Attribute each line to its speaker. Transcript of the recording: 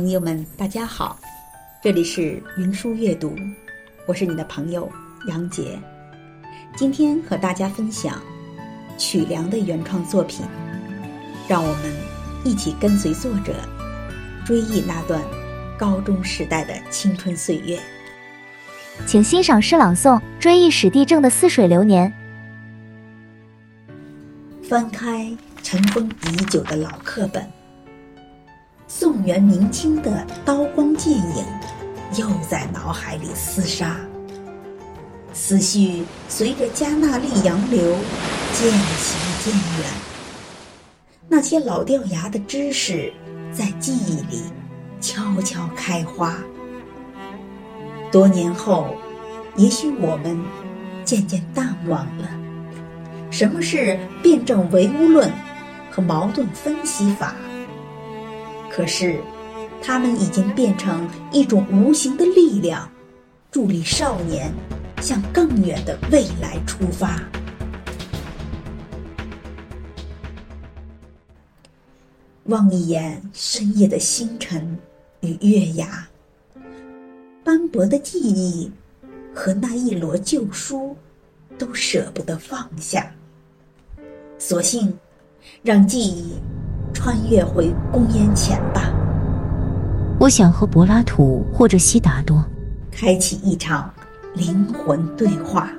Speaker 1: 朋友们，大家好，这里是云书阅读，我是你的朋友杨杰。今天和大家分享曲梁的原创作品，让我们一起跟随作者追忆那段高中时代的青春岁月。
Speaker 2: 请欣赏诗朗诵《追忆史地正的似水流年》。
Speaker 1: 翻开尘封已久的老课本。宋元明清的刀光剑影，又在脑海里厮杀。思绪随着加纳利洋流渐行渐远。那些老掉牙的知识，在记忆里悄悄开花。多年后，也许我们渐渐淡忘了什么是辩证唯物论和矛盾分析法。可是，他们已经变成一种无形的力量，助力少年向更远的未来出发。望一眼深夜的星辰与月牙，斑驳的记忆和那一摞旧书，都舍不得放下。索性，让记忆。穿越回公元前吧。
Speaker 3: 我想和柏拉图或者悉达多
Speaker 1: 开启一场灵魂对话。